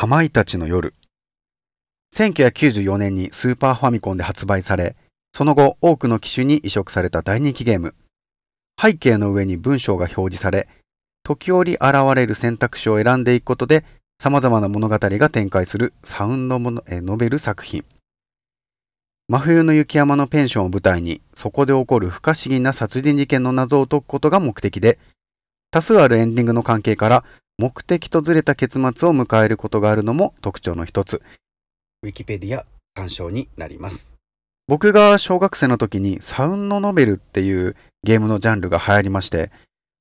かまいたちの夜。1994年にスーパーファミコンで発売され、その後多くの機種に移植された大人気ゲーム。背景の上に文章が表示され、時折現れる選択肢を選んでいくことで、様々な物語が展開するサウンドものえノベル作品。真冬の雪山のペンションを舞台に、そこで起こる不可思議な殺人事件の謎を解くことが目的で、多数あるエンディングの関係から目的とずれた結末を迎えることがあるのも特徴の一つ。ウィキペディア参照になります。僕が小学生の時にサウンドノベルっていうゲームのジャンルが流行りまして、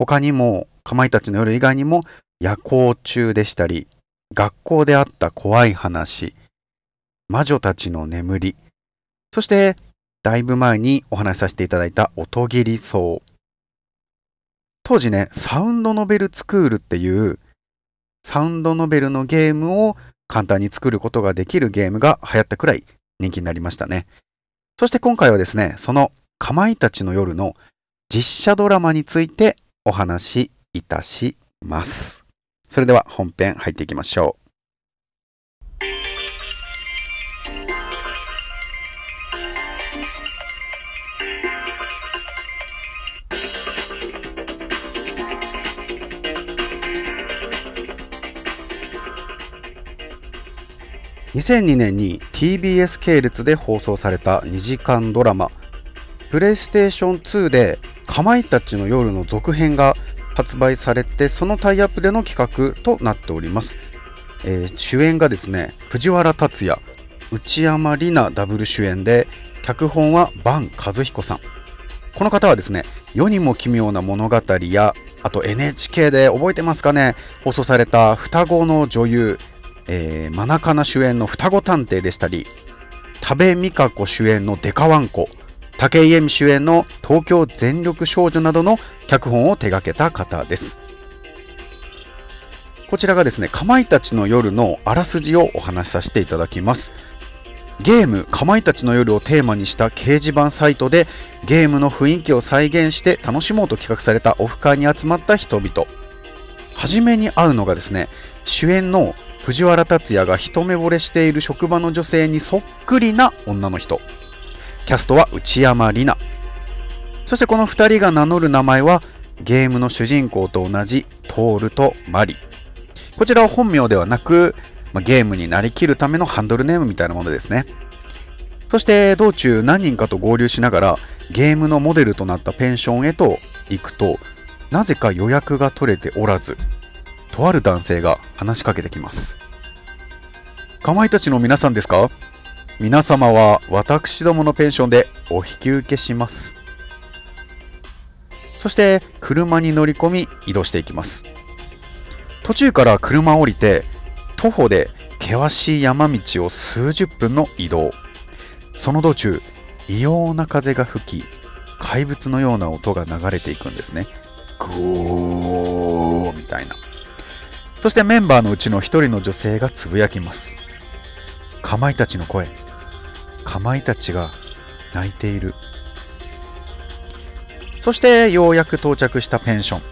他にも、かまいたちの夜以外にも夜行中でしたり、学校であった怖い話、魔女たちの眠り、そして、だいぶ前にお話しさせていただいた音切り層。当時ね、サウンドノベルスクールっていうサウンドノベルのゲームを簡単に作ることができるゲームが流行ったくらい人気になりましたね。そして今回はですね、そのかまいたちの夜の実写ドラマについてお話しいたします。それでは本編入っていきましょう。2002年に TBS 系列で放送された2時間ドラマプレイステーション2でかまいたちの夜の続編が発売されてそのタイアップでの企画となっております、えー、主演がですね藤原竜也内山里奈ダブル主演で脚本は坂和彦さん。この方はですね世にも奇妙な物語やあと NHK で覚えてますかね放送された双子の女優えー、マナカナ主演の双子探偵でしたり、多部未華子主演のデカワンコ、武井絵美主演の東京全力少女などの脚本を手掛けた方です。こちらがですね、かまいたちの夜のあらすじをお話しさせていただきます。ゲームかまいたちの夜をテーマにした掲示板サイトでゲームの雰囲気を再現して楽しもうと企画されたオフ会に集まった人々。初めに会うのがですね、主演の藤原竜也が一目惚れしている職場の女性にそっくりな女の人。キャストは内山里奈。そしてこの2人が名乗る名前はゲームの主人公と同じトールとマリ。こちらは本名ではなく、ま、ゲームになりきるためのハンドルネームみたいなものですね。そして道中何人かと合流しながらゲームのモデルとなったペンションへと行くとなぜか予約が取れておらずとある男性が話しかけてきます。かまいたちの皆さんですか？皆様は私どものペンションでお引き受けします。そして車に乗り込み移動していきます。途中から車を降りて徒歩で険しい山道を数十分の移動。その道中、異様な風が吹き、怪物のような音が流れていくんですね。ゴーみたいな。そしてメンバーのうちの一人の女性がつぶやきます。かまいたちの声。かまいたちが泣いている。そしてようやく到着したペンション。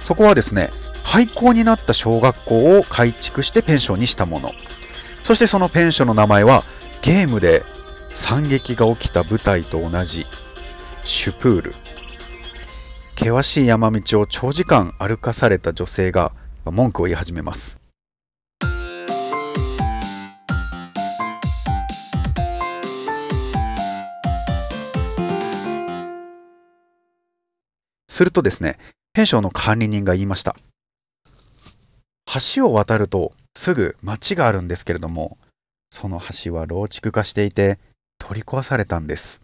そこはですね、廃校になった小学校を改築してペンションにしたもの。そしてそのペンションの名前はゲームで惨劇が起きた舞台と同じシュプール。険しい山道を長時間歩かされた女性が文句を言い始めます。するとですね、ペンションの管理人が言いました。橋を渡るとすぐ町があるんですけれども、その橋は老築化していて取り壊されたんです。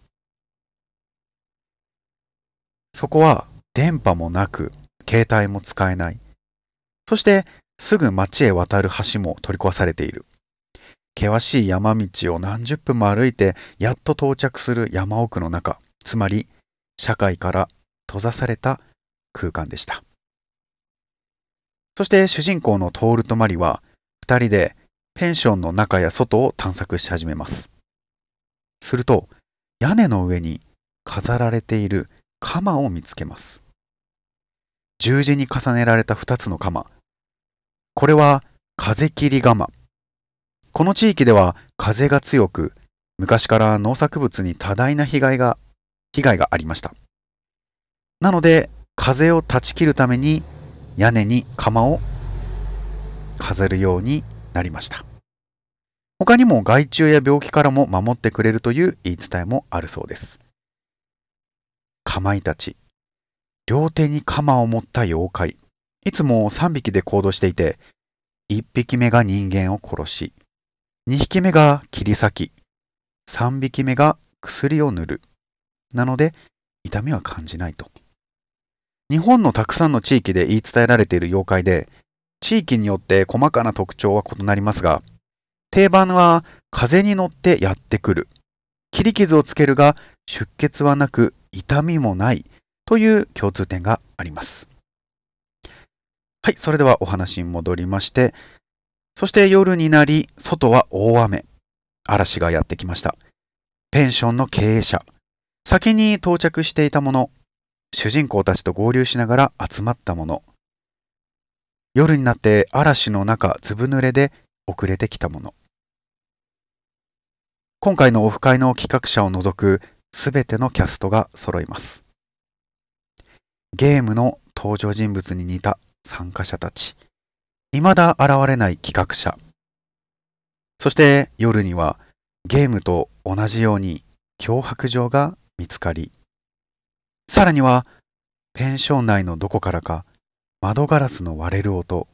そこは電波もなく、携帯も使えない。そしてすぐ町へ渡る橋も取り壊されている。険しい山道を何十分も歩いてやっと到着する山奥の中、つまり社会から閉ざされた空間でした。そして主人公のトールとマリは二人でペンションの中や外を探索し始めます。すると屋根の上に飾られている鎌を見つけます。十字に重ねられた二つの鎌。これは風切り釜。この地域では風が強く、昔から農作物に多大な被害が、被害がありました。なので、風を断ち切るために屋根に釜を飾るようになりました。他にも害虫や病気からも守ってくれるという言い伝えもあるそうです。かまいたち。両手に鎌を持った妖怪。いつも3匹で行動していて、1匹目が人間を殺し、2匹目が切り裂き、3匹目が薬を塗る。なので、痛みは感じないと。日本のたくさんの地域で言い伝えられている妖怪で、地域によって細かな特徴は異なりますが、定番は風に乗ってやってくる。切り傷をつけるが出血はなく痛みもないという共通点があります。はい、それではお話に戻りまして、そして夜になり、外は大雨。嵐がやってきました。ペンションの経営者。先に到着していたもの。主人公たちと合流しながら集まったもの。夜になって嵐の中、ずぶ濡れで遅れてきたもの。今回のオフ会の企画者を除くすべてのキャストが揃います。ゲームの登場人物に似た参加者たち。未だ現れない企画者。そして夜にはゲームと同じように脅迫状が見つかり、さらにはペンション内のどこからか窓ガラスの割れる音、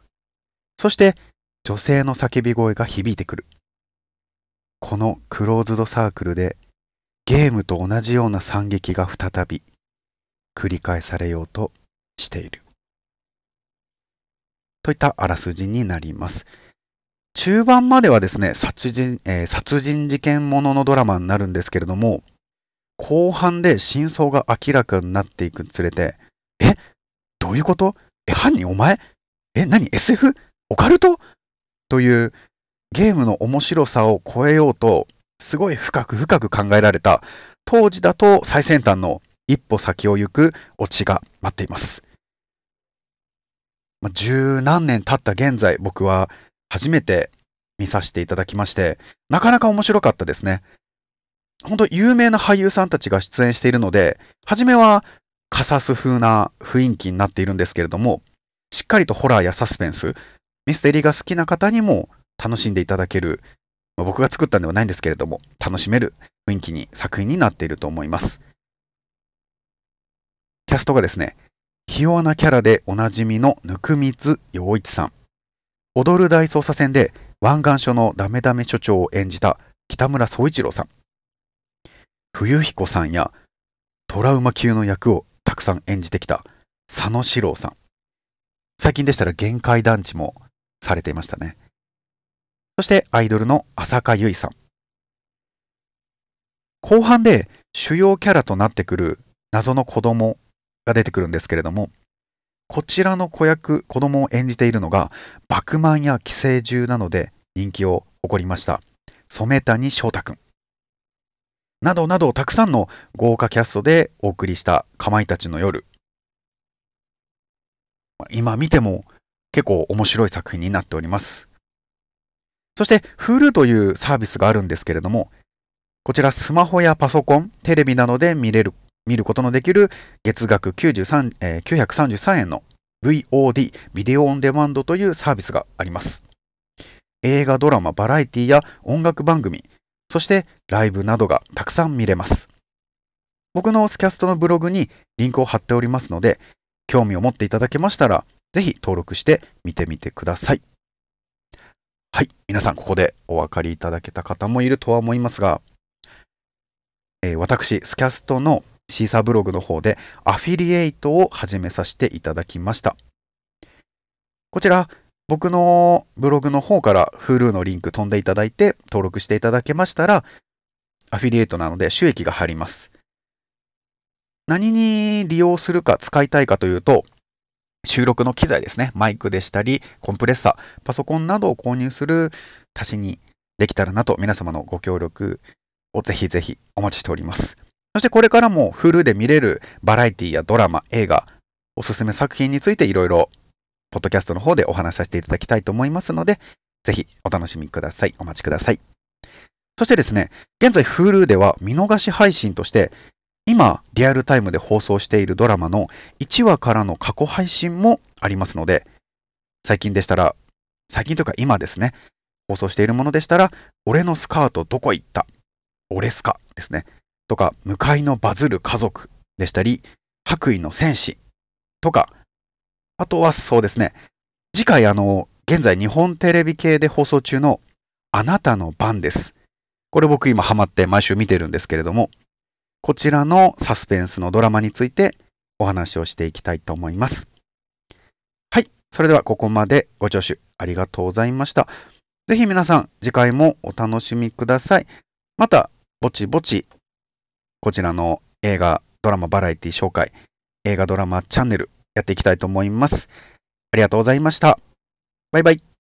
そして女性の叫び声が響いてくる。このクローズドサークルでゲームと同じような惨劇が再び繰り返されようとしている。といったあらすじになります。中盤まではですね、殺人、えー、殺人事件もののドラマになるんですけれども、後半で真相が明らかになっていくにつれて、えどういうこと？え、犯人お前？え、何 ?SF? オカルト？というゲームの面白さを超えようと、すごい深く深く考えられた、当時だと最先端の一歩先を行くオチが待っています。ま十何年経った現在、僕は初めて見させていただきまして、なかなか面白かったですね。本当有名な俳優さんたちが出演しているので、初めはカサス風な雰囲気になっているんですけれども、しっかりとホラーやサスペンス、ミステリーが好きな方にも楽しんでいただける、まあ、僕が作ったんではないんですけれども、楽しめる雰囲気に、作品になっていると思います。キャストがですね、ひ弱なキャラでおなじみのぬくみつ陽一さん。踊る大捜査線で湾岸署のダメダメ署長を演じた北村総一郎さん。冬彦さんやトラウマ級の役をたくさん演じてきた佐野史郎さん。最近でしたら限界団地もされていましたね。そしてアイドルの浅香唯さん。後半で主要キャラとなってくる謎の子供が出てくるんですけれども、こちらの子役、子供を演じているのが、バクマンや寄生獣などで人気を誇りました、染谷翔太くん。などなどたくさんの豪華キャストでお送りしたかまいたちの夜。今見ても結構面白い作品になっております。そして Hulu というサービスがあるんですけれども、こちらスマホやパソコン、テレビなどで見れる見ることのできる月額93、えー、933円の VOD、ビデオオンデマンドというサービスがあります。映画、ドラマ、バラエティや音楽番組、そしてライブなどがたくさん見れます。僕のスキャストのブログにリンクを貼っておりますので、興味を持っていただけましたら、ぜひ登録して見てみてください。はい。皆さん、ここでお分かりいただけた方もいるとは思いますが、えー、私、スキャストのシーサーブログの方でアフィリエイトを始めさせていただきました。こちら、僕のブログの方から Hulu のリンク飛んでいただいて登録していただけましたら、アフィリエイトなので収益が入ります。何に利用するか使いたいかというと、収録の機材ですね。マイクでしたり、コンプレッサー、パソコンなどを購入する足しにできたらなと皆様のご協力をぜひぜひお待ちしております。そしてこれからもフルで見れるバラエティやドラマ、映画、おすすめ作品についていろいろ、ポッドキャストの方でお話しさせていただきたいと思いますので、ぜひお楽しみください。お待ちください。そしてですね、現在 Hulu では見逃し配信として、今リアルタイムで放送しているドラマの1話からの過去配信もありますので、最近でしたら、最近というか今ですね、放送しているものでしたら、俺のスカートどこ行った？俺スカですね。とか、向かいのバズる家族でしたり、白衣の戦士とか、あとはそうですね、次回あの、現在日本テレビ系で放送中のあなたの番です。これ僕今ハマって毎週見てるんですけれども、こちらのサスペンスのドラマについてお話をしていきたいと思います。はい。それではここまでご聴取ありがとうございました。ぜひ皆さん次回もお楽しみください。また、ぼちぼち、こちらの映画、ドラマ、バラエティ紹介、映画ドラマチャンネルやっていきたいと思います。ありがとうございました。バイバイ。